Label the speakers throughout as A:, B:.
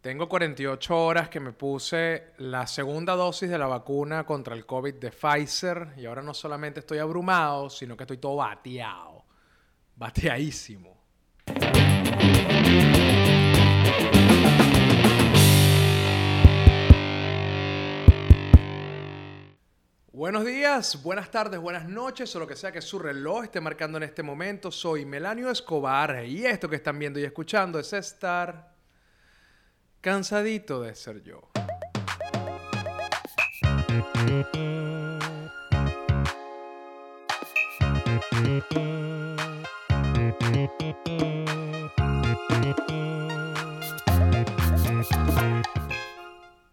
A: Tengo 48 horas que me puse la segunda dosis de la vacuna contra el COVID de Pfizer y ahora no solamente estoy abrumado, sino que estoy todo bateado. Bateadísimo. Buenos días, buenas tardes, buenas noches o lo que sea que su reloj esté marcando en este momento. Soy Melanio Escobar y esto que están viendo y escuchando es estar Cansadito de ser yo.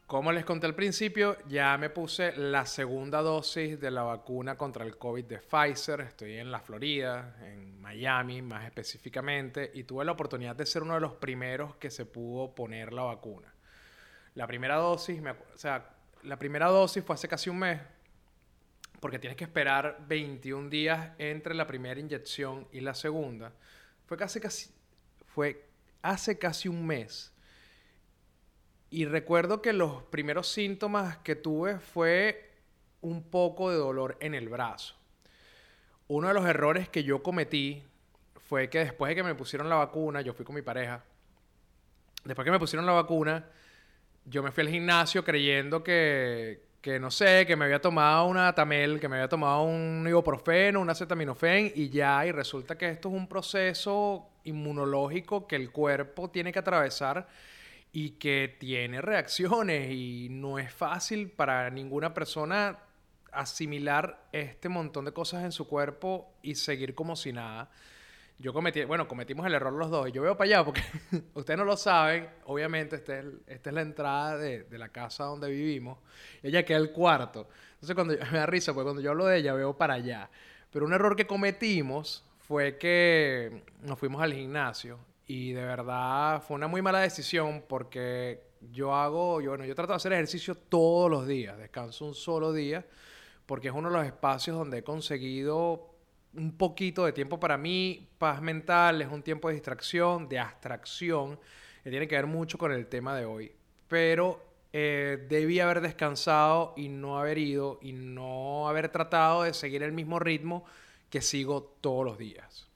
A: Como les conté al principio, ya me puse la segunda dosis de la vacuna contra el COVID de Pfizer. Estoy en la Florida, en Miami más específicamente, y tuve la oportunidad de ser uno de los primeros que se pudo poner la vacuna. La primera dosis, o sea, la primera dosis fue hace casi un mes, porque tienes que esperar 21 días entre la primera inyección y la segunda. Fue casi, casi, fue hace casi un mes y recuerdo que los primeros síntomas que tuve fue un poco de dolor en el brazo. Uno de los errores que yo cometí fue que después de que me pusieron la vacuna, yo fui con mi pareja, después que me pusieron la vacuna, yo me fui al gimnasio creyendo que, que no sé, que me había tomado una tamel, que me había tomado un ibuprofeno, un acetaminofén y ya, y resulta que esto es un proceso inmunológico que el cuerpo tiene que atravesar y que tiene reacciones y no es fácil para ninguna persona asimilar este montón de cosas en su cuerpo y seguir como si nada. Yo cometí, bueno, cometimos el error los dos. Yo veo para allá porque ustedes no lo saben. Obviamente, este esta es la entrada de, la casa donde vivimos. Ella queda el cuarto. Entonces, cuando me da risa, porque cuando yo hablo de ella, veo para allá. Pero un error que cometimos fue que nos fuimos al gimnasio y de verdad fue una muy mala decisión porque yo hago, yo, bueno, yo trato de hacer ejercicio todos los días, descanso un solo día, porque es uno de los espacios donde he conseguido un poquito de tiempo para mí, paz mental, es un tiempo de distracción, de abstracción, que tiene que ver mucho con el tema de hoy. Pero eh, debí haber descansado y no haber ido y no haber tratado de seguir el mismo ritmo que sigo todos los días.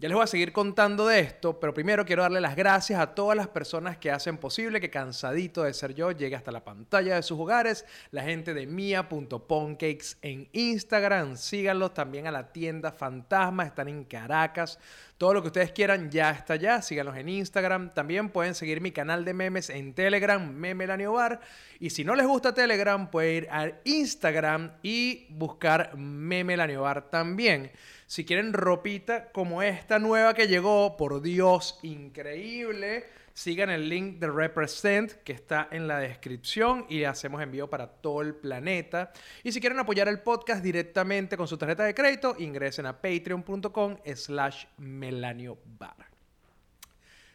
A: Ya les voy a seguir contando de esto, pero primero quiero darle las gracias a todas las personas que hacen posible que Cansadito de Ser Yo llegue hasta la pantalla de sus hogares. La gente de mia.poncakes en Instagram, síganlos también a la tienda Fantasma, están en Caracas. Todo lo que ustedes quieran ya está allá, síganlos en Instagram. También pueden seguir mi canal de memes en Telegram, Memelanio Bar. Y si no les gusta Telegram, pueden ir a Instagram y buscar Memelanio Bar también. Si quieren ropita como esta nueva que llegó, por Dios, increíble. Sigan el link de Represent que está en la descripción y hacemos envío para todo el planeta. Y si quieren apoyar el podcast directamente con su tarjeta de crédito, ingresen a patreon.com slash melaniobar.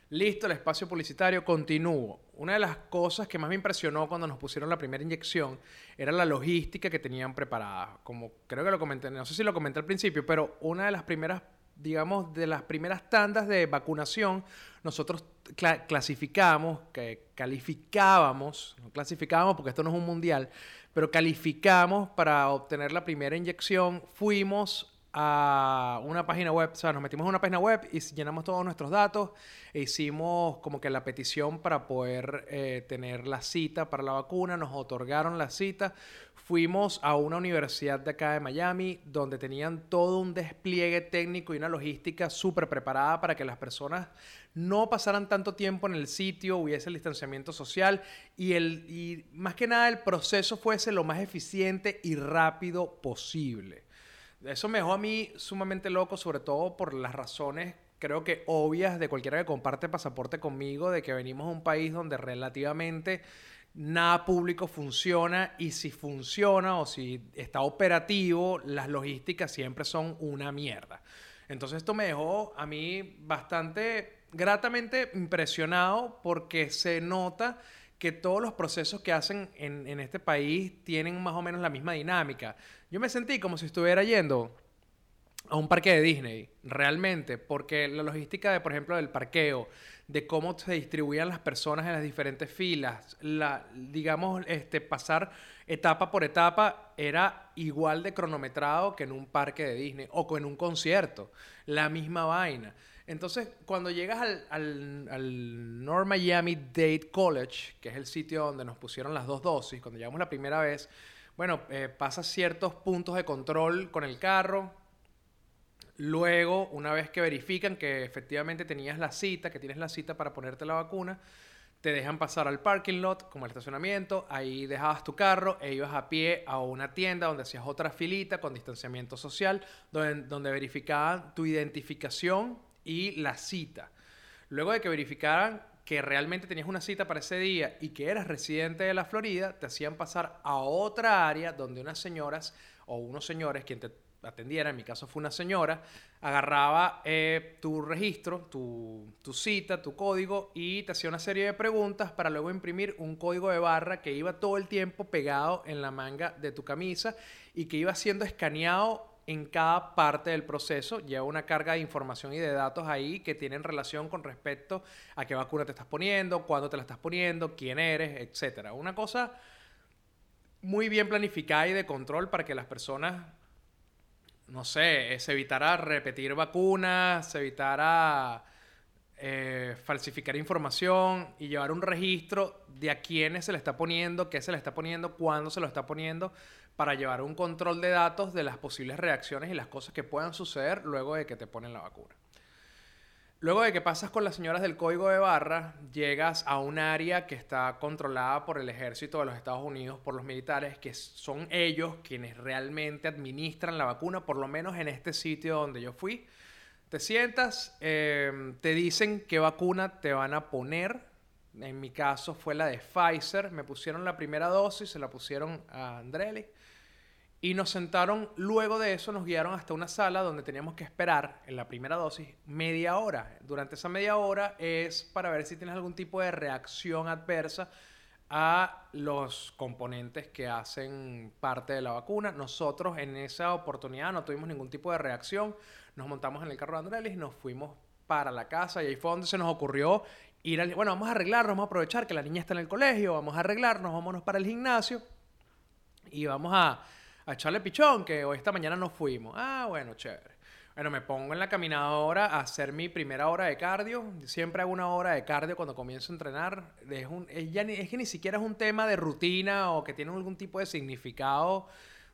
A: Listo, el espacio publicitario, continúo. Una de las cosas que más me impresionó cuando nos pusieron la primera inyección era la logística que tenían preparada. Como creo que lo comenté, no sé si lo comenté al principio, pero una de las primeras, digamos, de las primeras tandas de vacunación, nosotros clasificamos, que calificábamos, no clasificábamos porque esto no es un mundial, pero calificamos para obtener la primera inyección, fuimos a una página web, o sea, nos metimos a una página web y llenamos todos nuestros datos e hicimos como que la petición para poder eh, tener la cita para la vacuna, nos otorgaron la cita, fuimos a una universidad de acá de Miami donde tenían todo un despliegue técnico y una logística súper preparada para que las personas no pasaran tanto tiempo en el sitio, hubiese el distanciamiento social. Y, el, y más que nada el proceso fuese lo más eficiente y rápido posible. Eso me dejó a mí sumamente loco, sobre todo por las razones, creo que obvias, de cualquiera que comparte pasaporte conmigo, de que venimos a un país donde relativamente nada público funciona y si funciona o si está operativo, las logísticas siempre son una mierda. Entonces esto me dejó a mí bastante gratamente impresionado porque se nota que todos los procesos que hacen en, en, este país tienen más o menos la misma dinámica. Yo me sentí como si estuviera yendo a un parque de Disney, realmente, porque la logística de, por ejemplo, del parqueo, de cómo se distribuían las personas en las diferentes filas. La, digamos, este, pasar etapa por etapa era igual de cronometrado que en un parque de Disney o en un concierto. La misma vaina. Entonces, cuando llegas al, al, al, North Miami Dade College, que es el sitio donde nos pusieron las dos dosis, cuando llegamos la primera vez, bueno, eh, pasas ciertos puntos de control con el carro. Luego, una vez que verifican que efectivamente tenías la cita, que tienes la cita para ponerte la vacuna, te dejan pasar al parking lot, como el estacionamiento, ahí dejabas tu carro e ibas a pie a una tienda donde hacías otra filita con distanciamiento social, donde, donde verificaban tu identificación y la cita. Luego de que verificaran que realmente tenías una cita para ese día y que eras residente de la Florida, te hacían pasar a otra área donde unas señoras o unos señores, quien te atendiera, en mi caso fue una señora, agarraba eh, tu registro, tu, tu, cita, tu código y te hacía una serie de preguntas para luego imprimir un código de barra que iba todo el tiempo pegado en la manga de tu camisa y que iba siendo escaneado en cada parte del proceso lleva una carga de información y de datos ahí que tienen relación con respecto a qué vacuna te estás poniendo, cuándo te la estás poniendo, quién eres, etcétera. Una cosa muy bien planificada y de control para que las personas, no sé, se evitara repetir vacunas, se evitara eh, falsificar información y llevar un registro de a quiénes se le está poniendo, qué se le está poniendo, cuándo se lo está poniendo, para llevar un control de datos de las posibles reacciones y las cosas que puedan suceder luego de que te ponen la vacuna. Luego de que pasas con las señoras del código de barra, llegas a un área que está controlada por el ejército de los Estados Unidos, por los militares, que son ellos quienes realmente administran la vacuna, por lo menos en este sitio donde yo fui. Te sientas, em, te dicen qué vacuna te van a poner. En mi caso fue la de Pfizer. Me pusieron la primera dosis, se la pusieron a Andrelli. Y nos sentaron, luego de eso nos guiaron hasta una sala donde teníamos que esperar en la primera dosis media hora. Durante esa media hora es para ver si tienes algún tipo de reacción adversa a los componentes que hacen parte de la vacuna. Nosotros en esa oportunidad no tuvimos ningún tipo de reacción. Nos montamos en el carro de Andrés y nos fuimos para la casa y ahí fue donde se nos ocurrió ir. Bueno, vamos a arreglarnos, vamos a aprovechar que la niña está en el colegio, vamos a arreglarnos, vámonos para el gimnasio y vamos a a echarle pichón, que hoy esta mañana no fuimos. Ah, bueno, chévere. Bueno, me pongo en la caminadora a hacer mi primera hora de cardio. Siempre hago una hora de cardio cuando comienzo a entrenar. Es que ni siquiera es un tema de rutina o que tiene algún tipo de significado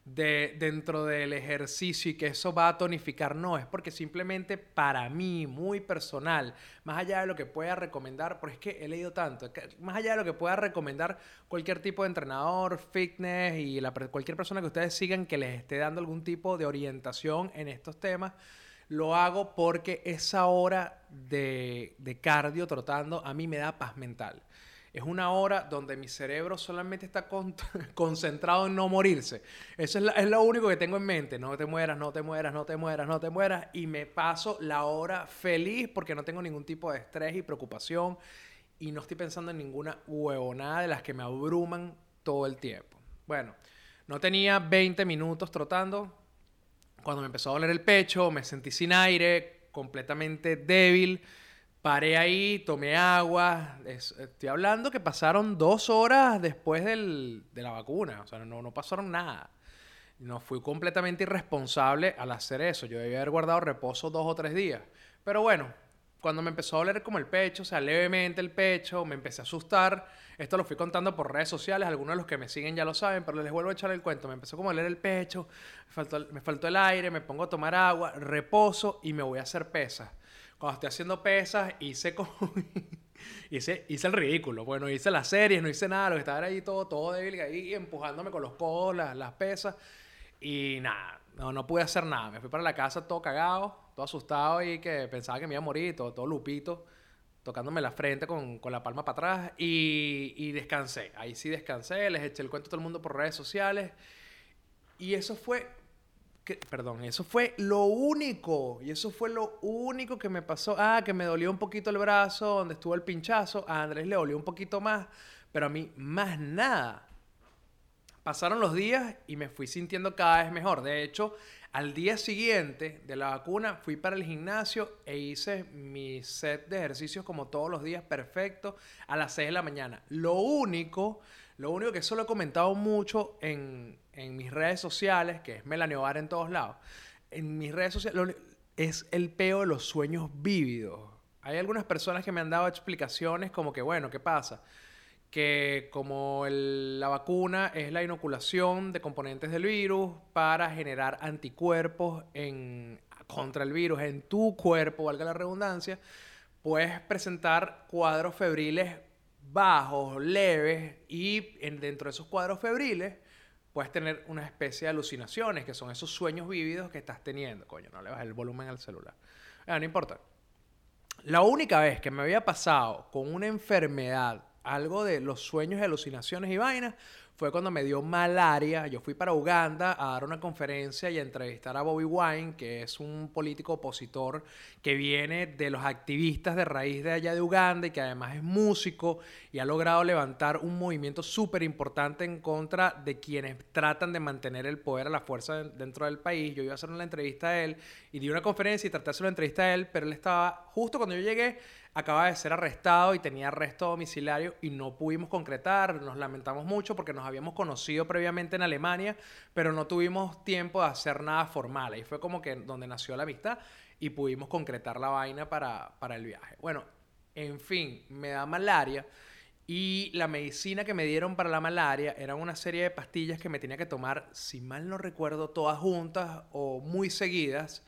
A: de, dentro del ejercicio y que eso va a tonificar, no, es porque simplemente para mí, muy personal, más allá de lo que pueda recomendar, porque es que he leído tanto, más allá de lo que pueda recomendar cualquier tipo de entrenador, fitness y cualquier persona que ustedes sigan que les esté dando algún tipo de orientación en estos temas, lo hago porque esa hora de, de cardio trotando a mí me da paz mental. Es una hora donde mi cerebro solamente está concentrado en no morirse. Eso es, lo único que tengo en mente. No te mueras, no te mueras, no te mueras, no te mueras. Y me paso la hora feliz porque no tengo ningún tipo de estrés y preocupación. Y no estoy pensando en ninguna huevonada de las que me abruman todo el tiempo. Bueno, no tenía 20 minutos trotando. Cuando me empezó a doler el pecho, me sentí sin aire, completamente débil Paré ahí, tomé agua. estoy hablando que pasaron dos horas después del, de la vacuna. O sea, no, no pasaron nada. No fui completamente irresponsable al hacer eso. Yo debía haber guardado reposo dos o tres días. Pero bueno, cuando me empezó a doler como el pecho, o sea, levemente el pecho, me empecé a asustar. Esto lo fui contando por redes sociales, algunos de los que me siguen ya lo saben, pero les vuelvo a echar el cuento. Me empezó como a doler el pecho, me faltó, me faltó el aire, me pongo a tomar agua, reposo y me voy a hahacer pesas cuando estoy haciendo pesas, hice como... hice, hice el ridículo. Bueno, hice las series, no hice nada, lo que estaba ahí todo, todo débil, ahí empujándome con los codos, las, pesas. Y nada, no, no pude hacer nada. Me fui para la casa todo cagado, todo asustado y que pensaba que me iba a morir, todo, todo lupito, tocándome la frente con, con la palma para atrás y, y, descansé. Ahí sí descansé, les eché el cuento a todo el mundo por redes sociales. Y eso fue perdón, eso fue lo único. Y eso fue lo único que me pasó. Ah, que me dolió un poquito el brazo donde estuvo el pinchazo. A Andrés le dolió un poquito más. Pero a mí, más nada. Pasaron los días y me fui sintiendo cada vez mejor. De hecho, Al día siguiente de la vacuna fui para el gimnasio e hice mi set de ejercicios como todos los días perfecto a las 6 de la mañana. Lo único, lo único que eso lo he comentado mucho en, mis redes sociales, que es Melaniobar en todos lados. En mis redes sociales es el peo de los sueños vívidos. Hay algunas personas que me han dado explicaciones como que, bueno, ¿qué pasa? que como la vacuna es la inoculación de componentes del virus para generar anticuerpos contra el virus en tu cuerpo, valga la redundancia, puedes presentar cuadros febriles bajos, leves, y dentro de esos cuadros febriles puedes tener una especie de alucinaciones, que son esos sueños vívidos que estás teniendo. Coño, no le bajes el volumen al celular. Ah, no importa. La única vez que me había pasado con una enfermedad algo de los sueños alucinaciones y vainas fue cuando me dio malaria. Yo fui para Uganda a dar una conferencia y a entrevistar a Bobby Wine, que es un político opositor que viene de los activistas de raíz de allá de Uganda y que además es músico y ha logrado levantar un movimiento súper importante en contra de quienes tratan de mantener el poder a la fuerza dentro del país. Yo iba a hacer una entrevista a él y di una conferencia y traté de hacer una entrevista a él, pero él estaba justo cuando yo llegué acaba de ser arrestado y tenía arresto domiciliario y no pudimos concretar. Nos lamentamos mucho porque nos habíamos conocido previamente en Alemania, pero no tuvimos tiempo de hacer nada formal. Ahí fue como que donde nació la amistad y pudimos concretar la vaina para, para el viaje. Bueno, en fin, me da malaria. Y la medicina que me dieron para la malaria era una serie de pastillas que me tenía que tomar, si mal no recuerdo, todas juntas o muy seguidas.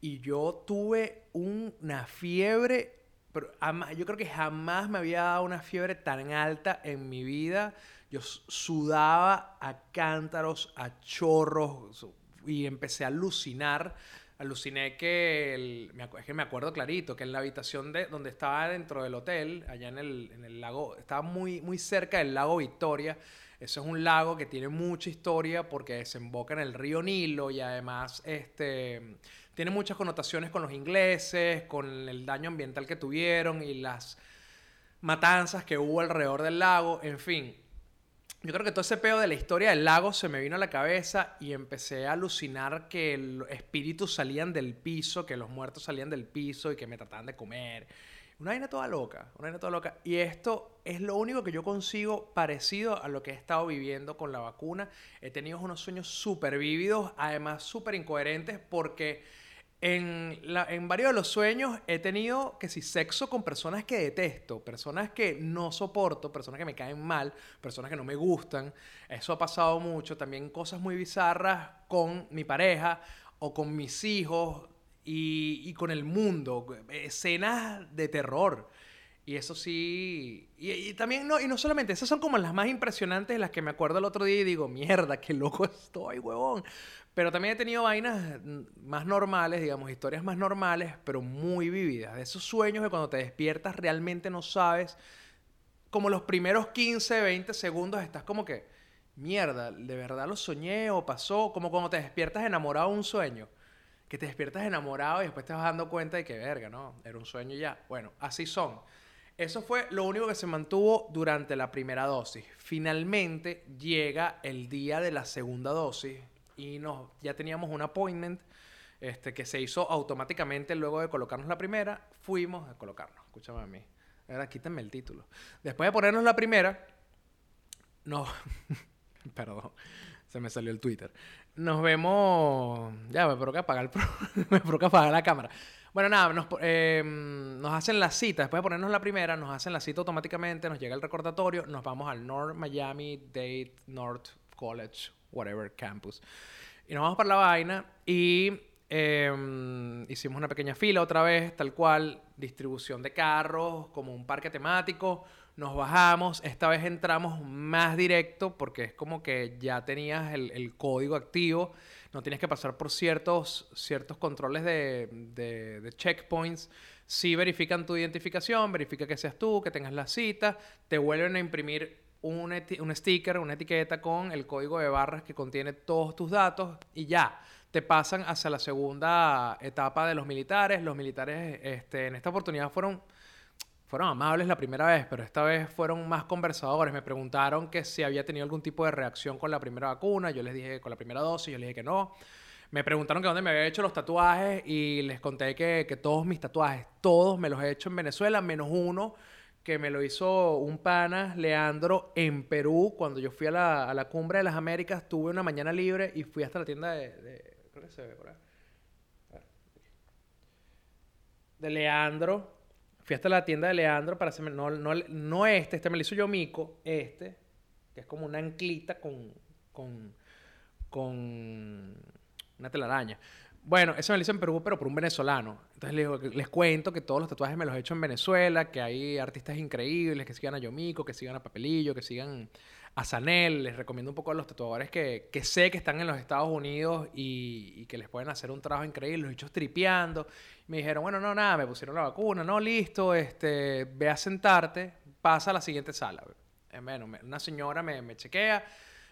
A: Y yo tuve una fiebre pero yo creo que jamás me había dado una fiebre tan alta en mi vida. Yo sudaba a cántaros, a chorros y empecé a alucinar. Aluciné que, es que me acuerdo clarito, que en la habitación de, donde estaba dentro del hotel, allá en el, en el lago, estaba muy, muy cerca del lago Victoria. Eso es un lago que tiene mucha historia porque desemboca en el río Nilo y además este, tiene muchas connotaciones con los ingleses, con el daño ambiental que tuvieron y las matanzas que hubo alrededor del lago, en fin. Yo creo que todo ese pedo de la historia del lago se me vino a la cabeza y empecé a alucinar que los espíritus salían del piso, que los muertos salían del piso y que me trataban de comer. Una vaina toda loca, una vaina toda loca. Y esto es lo único que yo consigo parecido a lo que he estado viviendo con la vacuna. He tenido unos sueños súper vívidos, además súper incoherentes, porque en, en, varios de los sueños he tenido que si sexo con personas que detesto, personas que no soporto, personas que me caen mal, personas que no me gustan. Eso ha pasado mucho. También cosas muy bizarras con mi pareja o con mis hijos y, y con el mundo. Escenas de terror. Y eso sí. Y, también, no, y no solamente, esas son como las más impresionantes, las que me acuerdo el otro día y digo, mierda, qué loco estoy, huevón. Pero también he tenido vainas más normales, digamos, historias más normales, pero muy vividas. De esos sueños que cuando te despiertas realmente no sabes. Como los primeros 15, 20 segundos estás como que, mierda, ¿de verdad lo soñé o pasó? Como cuando te despiertas enamorado de un sueño. Que te despiertas enamorado y después te vas dando cuenta de que, verga, no, era un sueño ya. Bueno, así son. Eso fue lo único que se mantuvo durante la primera dosis. Finalmente llega el día de la segunda dosis y nos, ya teníamos un appointment este, que se hizo automáticamente luego de colocarnos la primera. Fuimos a colocarnos. Escúchame a mí. Ahora quítenme el título. Después de ponernos la primera, no. Perdón, se me salió el Twitter. Nos vemos. Ya, me provoca apagar, el me provoca apagar la cámara. Bueno, nada, nos, em, nos hacen la cita, después de ponernos la primera, nos hacen la cita automáticamente, nos llega el recordatorio, nos vamos al North Miami Dade North College, whatever campus. Y nos vamos para la vaina y em, hicimos una pequeña fila otra vez, tal cual, distribución de carros, como un parque temático. Nos bajamos, esta vez entramos más directo porque es como que ya tenías el, el código activo no tienes que pasar por ciertos, ciertos controles de, de, checkpoints. Si verifican tu identificación, verifica que seas tú, que tengas la cita, te vuelven a imprimir un, un sticker, una etiqueta con el código de barras que contiene todos tus datos y ya te pasan hacia la segunda etapa de los militares. Los militares este, en esta oportunidad fueron fueron amables la primera vez, pero esta vez fueron más conversadores. Me preguntaron que si había tenido algún tipo de reacción con la primera vacuna. Yo les dije con la primera dosis, yo les dije que no. Me preguntaron que dónde me había hecho los tatuajes y les conté que, que todos mis tatuajes, todos me los he hecho en Venezuela, menos uno que me lo hizo un pana, Leandro, en Perú, cuando yo fui a la, a la cumbre de las Américas, tuve una mañana libre y fui hasta la tienda de... de creo que se ve por. De Leandro. Fui hasta la tienda de Leandro para hacerme... No, no, no este, este me lo hizo yo Mico, este, que es como una anclita con... con con una telaraña. Bueno, eso me lo hice en Perú, pero por un venezolano. Entonces les, les cuento que todos los tatuajes me los he hecho en Venezuela, que hay artistas increíbles, que sigan a Yomiko, que sigan a Papelillo, que sigan a Sanel. Les recomiendo un poco a los tatuadores que, que sé que están en los Estados Unidos y, y, que les pueden hacer un trabajo increíble. Los he hecho tripeando. Me dijeron, bueno, no, nada, me pusieron la vacuna, no, listo, este, ve a sentarte, pasa a la siguiente sala. Eh, bueno, una señora me, me chequea,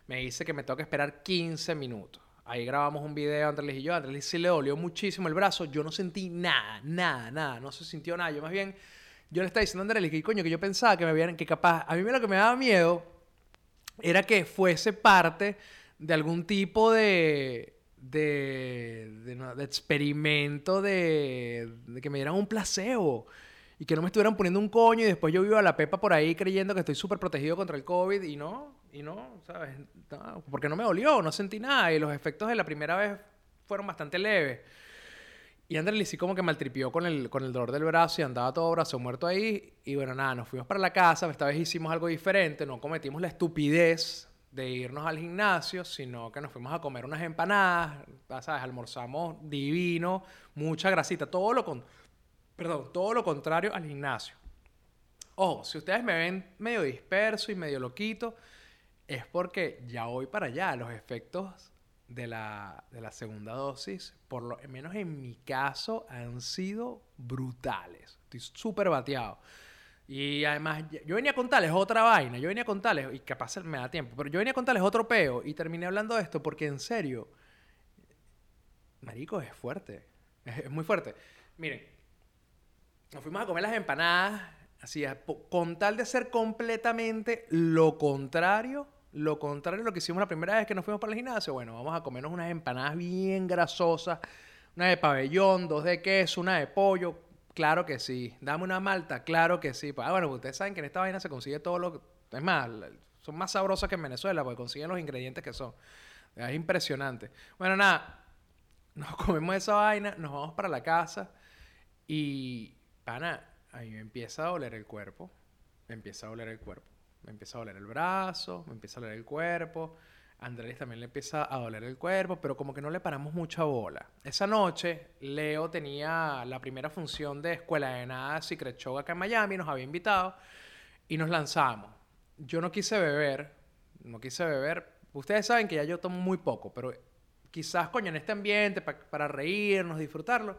A: me dice que me tengo que esperar 15 minutos. Ahí grabamos un video, Andrés y yo. Andrés sí le dolió muchísimo el brazo. Yo no sentí nada, nada, nada. No se sintió nada. Yo más bien, yo le estaba diciendo a Andrés que coño, que yo pensaba que me vieran, que capaz, a mí lo que me daba miedo era que fuese parte de algún tipo de, de, de, de experimento de, de, que me dieran un placebo y que no me estuvieran poniendo un coño y después yo vivo a la pepa por ahí creyendo que estoy súper protegido contra el COVID y no, y no, ¿sabes? No, porque no me dolió, no sentí nada y los efectos de la primera vez fueron bastante leves. Y Andrés sí como que maltripió con el, con el dolor del brazo y andaba todo brazo muerto ahí. Y bueno, nada, nos fuimos para la casa. Esta vez hicimos algo diferente. No cometimos la estupidez de irnos al gimnasio, sino que nos fuimos a comer unas empanadas. ¿Sabes? Almorzamos divino, mucha grasita. Todo lo, con, perdón, todo lo contrario al gimnasio. Ojo, si ustedes me ven medio disperso y medio loquito, es porque ya voy para allá. Los efectos de la, de la segunda dosis, por lo menos en mi caso, han sido brutales. Estoy súper bateado. Y además, yo venía a contarles otra vaina, yo venía a contarles, y capaz me da tiempo, pero yo venía a contarles otro peo y terminé hablando de esto porque en serio, Marico, es fuerte, es, muy fuerte. Miren, nos fuimos a comer las empanadas, así, con tal de ser completamente lo contrario lo contrario a lo que hicimos la primera vez que nos fuimos para el gimnasio. Bueno, vamos a comernos unas empanadas bien grasosas. Una de pabellón, dos de queso, una de pollo. Claro que sí. Dame una malta. Claro que sí. Ah, bueno, ustedes saben que en esta vaina se consigue todo lo... Es más, son más sabrosas que en Venezuela porque consiguen los ingredientes que son. Es impresionante. Bueno, nada. Nos comemos esa vaina, nos vamos para la casa y, pana, ahí me empieza a doler el cuerpo. Me empieza a doler el cuerpo me empieza a doler el brazo, me empieza a doler el cuerpo. Andrés también le empieza a doler el cuerpo, pero como que no le paramos mucha bola. Esa noche, Leo tenía la primera función de Escuela de Nada Secret Show acá en Miami, nos había invitado y nos lanzamos. Yo no quise beber, no quise beber. Ustedes saben que ya yo tomo muy poco, pero quizás, coño, en este ambiente, pa para reírnos, disfrutarlo,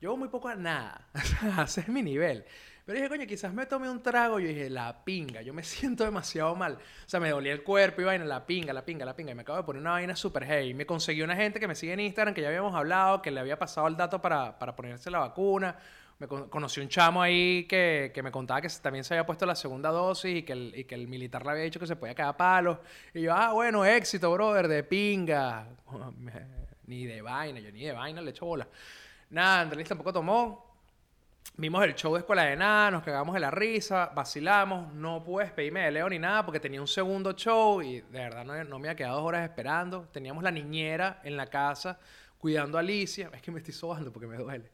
A: yo muy poco a nada. Ese es mi nivel. Pero dije, coño, quizás me tomé un trago. Yo dije, la pinga, yo me siento demasiado mal. O sea, me dolía el cuerpo y vaina, la pinga, la pinga, la pinga. Y me acabo de poner una vaina súper heavy. Me conseguí una gente que me sigue en Instagram, que ya habíamos hablado, que le había pasado el dato para, para ponerse la vacuna. Me con conocí un chamo ahí que, que, me contaba que también se había puesto la segunda dosis y que, el, y que el militar le había dicho que se podía quedar palos. Y yo, ah, bueno, éxito, brother, de pinga. ni de vaina, yo ni de vaina le echo bola. Nada, Andrés tampoco tomó Vimos el show de Escuela de Nada, nos cagamos de la risa, vacilamos. No pude despedirme de Leo ni nada porque tenía un segundo show y de verdad no, no me había quedado dos horas esperando. Teníamos la niñera en la casa cuidando a Alicia. Es que me estoy sobando porque me duele.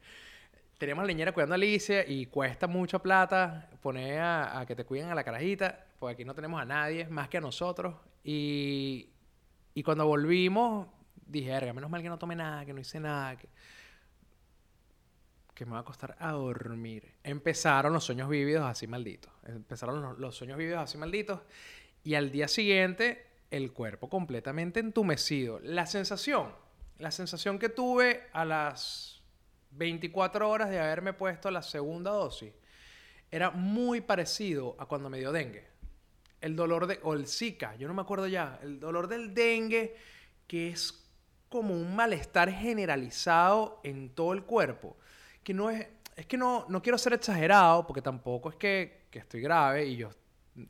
A: Teníamos la niñera cuidando a Alicia y cuesta mucha plata poner a, a que te cuiden a la carajita, porque aquí no tenemos a nadie más que a nosotros. Y, y cuando volvimos, dije, menos mal que no tomé nada, que no hice nada. Que que me va a costar a dormir. Empezaron los sueños vívidos así malditos. Empezaron los, los, sueños vívidos así malditos. Y al día siguiente, el cuerpo completamente entumecido. La sensación, la sensación que tuve a las 24 horas de haberme puesto la segunda dosis, era muy parecido a cuando me dio dengue. El dolor de, o el Zika, yo no me acuerdo ya, el dolor del dengue, que es como un malestar generalizado en todo el cuerpo que no es, es que no, no quiero ser exagerado, porque tampoco es que, que estoy grave y yo,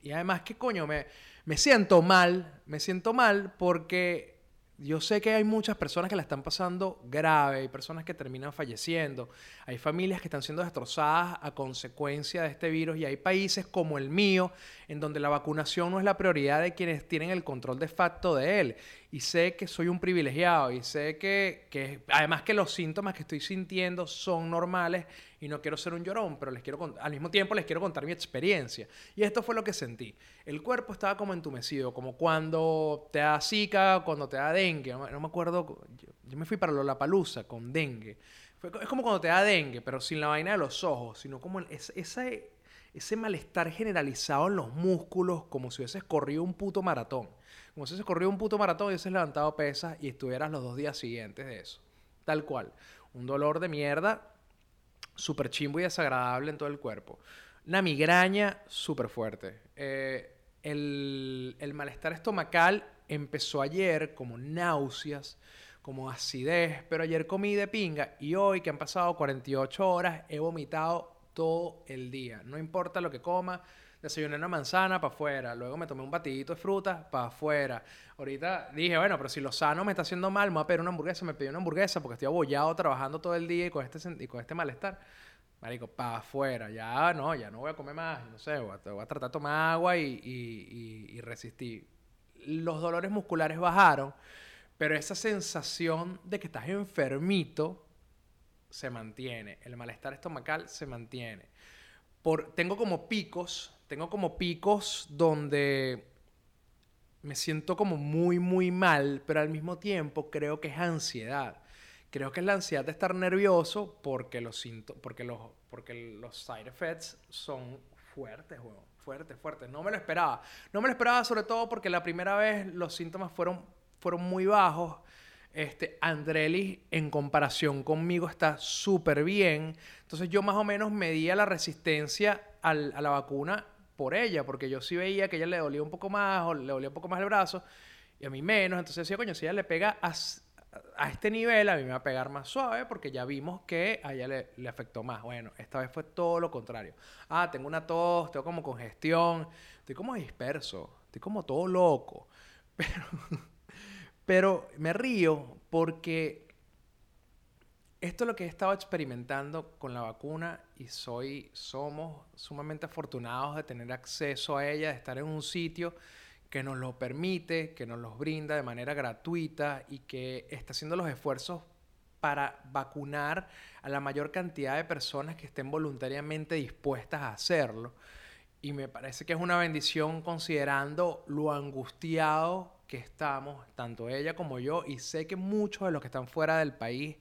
A: y además que coño, me, me siento mal, me siento mal porque yo sé que hay muchas personas que la están pasando grave, hay personas que terminan falleciendo, hay familias que están siendo destrozadas a consecuencia de este virus y hay países como el mío en donde la vacunación no es la prioridad de quienes tienen el control de facto de él. Y sé que soy un privilegiado y sé que, que además que los síntomas que estoy sintiendo son normales y no quiero ser un llorón, pero les quiero al mismo tiempo les quiero contar mi experiencia. Y esto fue lo que sentí. El cuerpo estaba como entumecido, como cuando te da zika, cuando te da dengue. No, me acuerdo, yo, me fui para Lollapalooza con dengue. es como cuando te da dengue, pero sin la vaina de los ojos, sino como ese, ese malestar generalizado en los músculos, como si hubieses corrido un puto maratón. Como si hubieses corrido un puto maratón y hubieses levantado pesas y estuvieras los dos días siguientes de eso. Tal cual. Un dolor de mierda súper chimbo y desagradable en todo el cuerpo. Una migraña súper fuerte. Eh, el, el, malestar estomacal empezó ayer como náuseas, como acidez, pero ayer comí de pinga y hoy que han pasado 48 horas he vomitado todo el día. No importa lo que coma, desayuné una manzana para afuera, luego me tomé un batidito de fruta para afuera. Ahorita dije, bueno, pero si lo sano me está haciendo mal, me voy a pedir una hamburguesa, me pedí una hamburguesa porque estoy abollado trabajando todo el día y con este, y con este malestar. Marico, para afuera, ya no, ya no voy a comer más, no sé, voy a, tratar de tomar agua y, y resistir. Los dolores musculares bajaron, pero esa sensación de que estás enfermito se mantiene, el malestar estomacal se mantiene. Por, tengo como picos tengo como picos donde me siento como muy, muy mal, pero al mismo tiempo creo que es ansiedad. Creo que es la ansiedad de estar nervioso porque los, porque los, porque los side effects son fuertes, weón. Fuertes, fuertes. No me lo esperaba. No me lo esperaba sobre todo porque la primera vez los síntomas fueron, fueron muy bajos. Este, Andrelis en comparación conmigo está súper bien. Entonces yo más o menos medía la resistencia a la vacuna por ella, porque yo sí veía que ella le dolía un poco más o le dolía un poco más el brazo y a mí menos. Entonces decía, coño, si ella le pega a, a este nivel, a mí me va a pegar más suave porque ya vimos que a ella le, le, afectó más. Bueno, esta vez fue todo lo contrario. Ah, tengo una tos, tengo como congestión, estoy como disperso, estoy como todo loco. Pero, pero me río porque esto es lo que he estado experimentando con la vacuna y soy, somos sumamente afortunados de tener acceso a ella, de estar en un sitio que nos lo permite, que nos los brinda de manera gratuita y que está haciendo los esfuerzos para vacunar a la mayor cantidad de personas que estén voluntariamente dispuestas a hacerlo. Y me parece que es una bendición considerando lo angustiado que estamos, tanto ella como yo, y sé que muchos de los que están fuera del país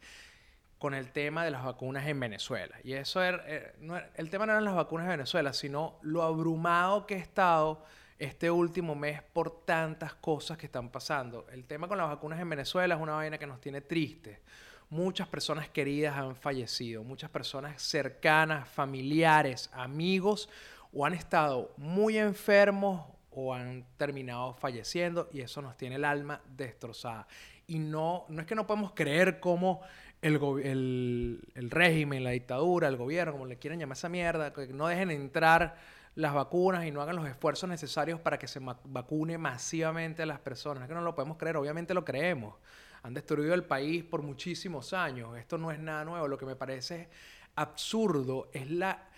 A: con el tema de las vacunas en Venezuela. Y eso era, eh, el tema no eran las vacunas en Venezuela, sino lo abrumado que he estado este último mes por tantas cosas que están pasando. El tema con las vacunas en Venezuela es una vaina que nos tiene tristes. Muchas personas queridas han fallecido, muchas personas cercanas, familiares, amigos, o han estado muy enfermos o han terminado falleciendo y eso nos tiene el alma destrozada. Y no, no es que no podemos creer cómo el, el, régimen, la dictadura, el gobierno, como le quieran llamar esa mierda, que no dejen entrar las vacunas y no hagan los esfuerzos necesarios para que se vacune masivamente a las personas. Es que no lo podemos creer, obviamente lo creemos. Han destruido el país por muchísimos años. Esto no es nada nuevo. Lo que me parece absurdo es la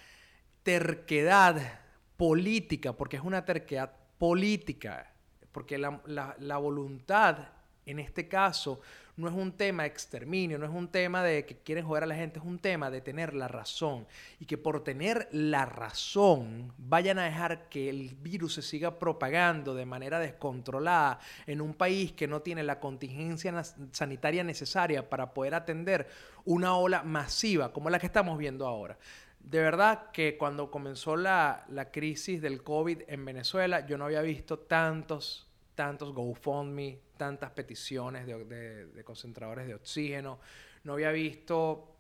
A: terquedad política, porque es una terquedad política, porque la, la, la voluntad en este caso no es un tema de exterminio, no es un tema de que quieren joder a la gente, es un tema de tener la razón. Y que por tener la razón vayan a dejar que el virus se siga propagando de manera descontrolada en un país que no tiene la contingencia sanitaria necesaria para poder atender una ola masiva como la que estamos viendo ahora. De verdad que cuando comenzó la, la crisis del COVID en Venezuela, yo no había visto tantos tantos GoFundMe, tantas peticiones de, concentradores de oxígeno. No había visto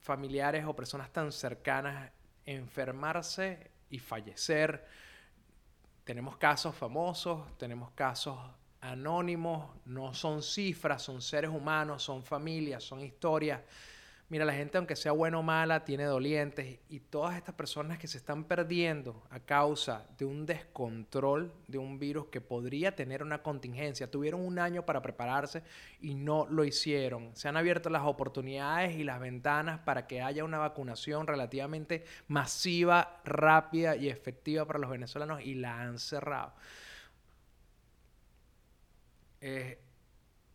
A: familiares o personas tan cercanas enfermarse y fallecer. Tenemos casos famosos, tenemos casos anónimos, no son cifras, son seres humanos, son familias, son historias. Mira, la gente, aunque sea buena o mala, tiene dolientes y todas estas personas que se están perdiendo a causa de un descontrol de un virus que podría tener una contingencia, tuvieron un año para prepararse y no lo hicieron. Se han abierto las oportunidades y las ventanas para que haya una vacunación relativamente masiva, rápida y efectiva para los venezolanos y la han cerrado. es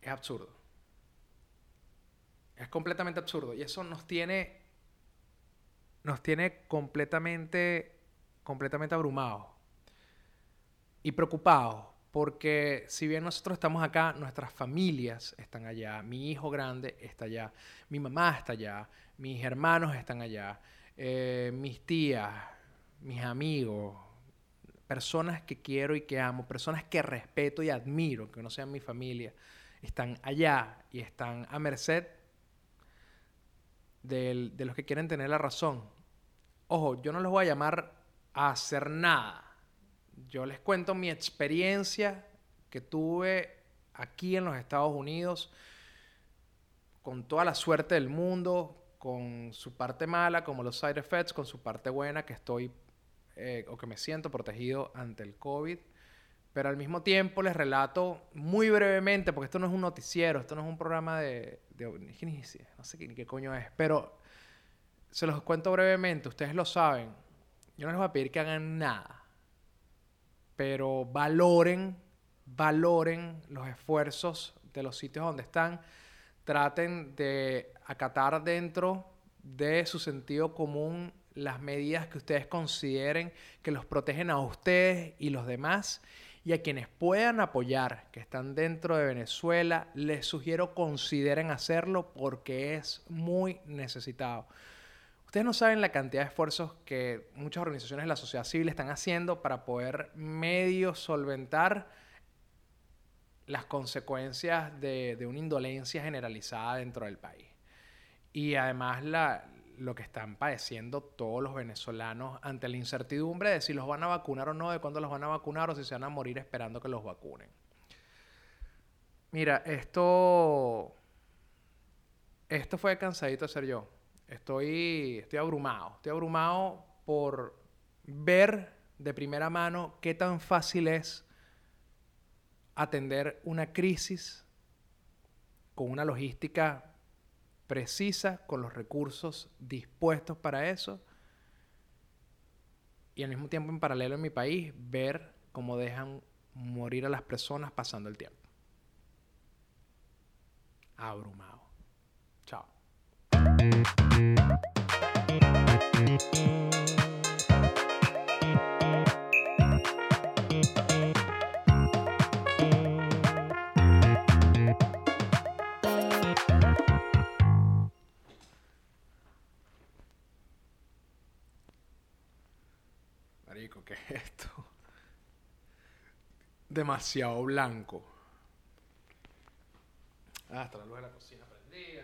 A: absurdo. Es completamente absurdo. Y eso nos tiene. Nos tiene completamente. completamente abrumados. Y preocupados. Porque si bien nosotros estamos acá, nuestras familias están allá. Mi hijo grande está allá. Mi mamá está allá. Mis hermanos están allá. Eh, mis tías. Mis amigos. Personas que quiero y que amo. Personas que respeto y admiro, que no sean mi familia. Están allá y están a merced de los que quieren tener la razón. Ojo, yo no les voy a llamar a hacer nada. Yo les cuento mi experiencia que tuve aquí en los Estados Unidos, con toda la suerte del mundo, con su parte mala, como los side effects, con su parte buena, que estoy eh, o que me siento protegido ante el COVID. Pero al mismo tiempo les relato muy brevemente, porque esto no es un noticiero, esto no es un programa de... no sé qué, qué coño es, pero se los cuento brevemente, ustedes lo saben. Yo no les voy a pedir que hagan nada, pero valoren, valoren los esfuerzos de los sitios donde están. Traten de acatar dentro de su sentido común las medidas que ustedes consideren que los protegen a ustedes y los demás y a quienes puedan apoyar, que están dentro de Venezuela, les sugiero consideren hacerlo porque es muy necesitado. Ustedes no saben la cantidad de esfuerzos que muchas organizaciones de la sociedad civil están haciendo para poder medio solventar las consecuencias de, de una indolencia generalizada dentro del país. Y además la, lo que están padeciendo todos los venezolanos ante la incertidumbre de si los van a vacunar o no, de cuándo los van a vacunar o si se van a morir esperando que los vacunen. Mira, esto. Esto fue cansadito de ser yo. Estoy, estoy abrumado. Estoy abrumado por ver de primera mano qué tan fácil es atender una crisis con una logística precisa, con los recursos dispuestos para eso. Y al mismo tiempo, en paralelo en mi país, ver cómo dejan morir a las personas pasando el tiempo. Abrumado. Chao. ¿Qué es esto? Demasiado blanco. Ah, hasta la luz de la cocina prendida.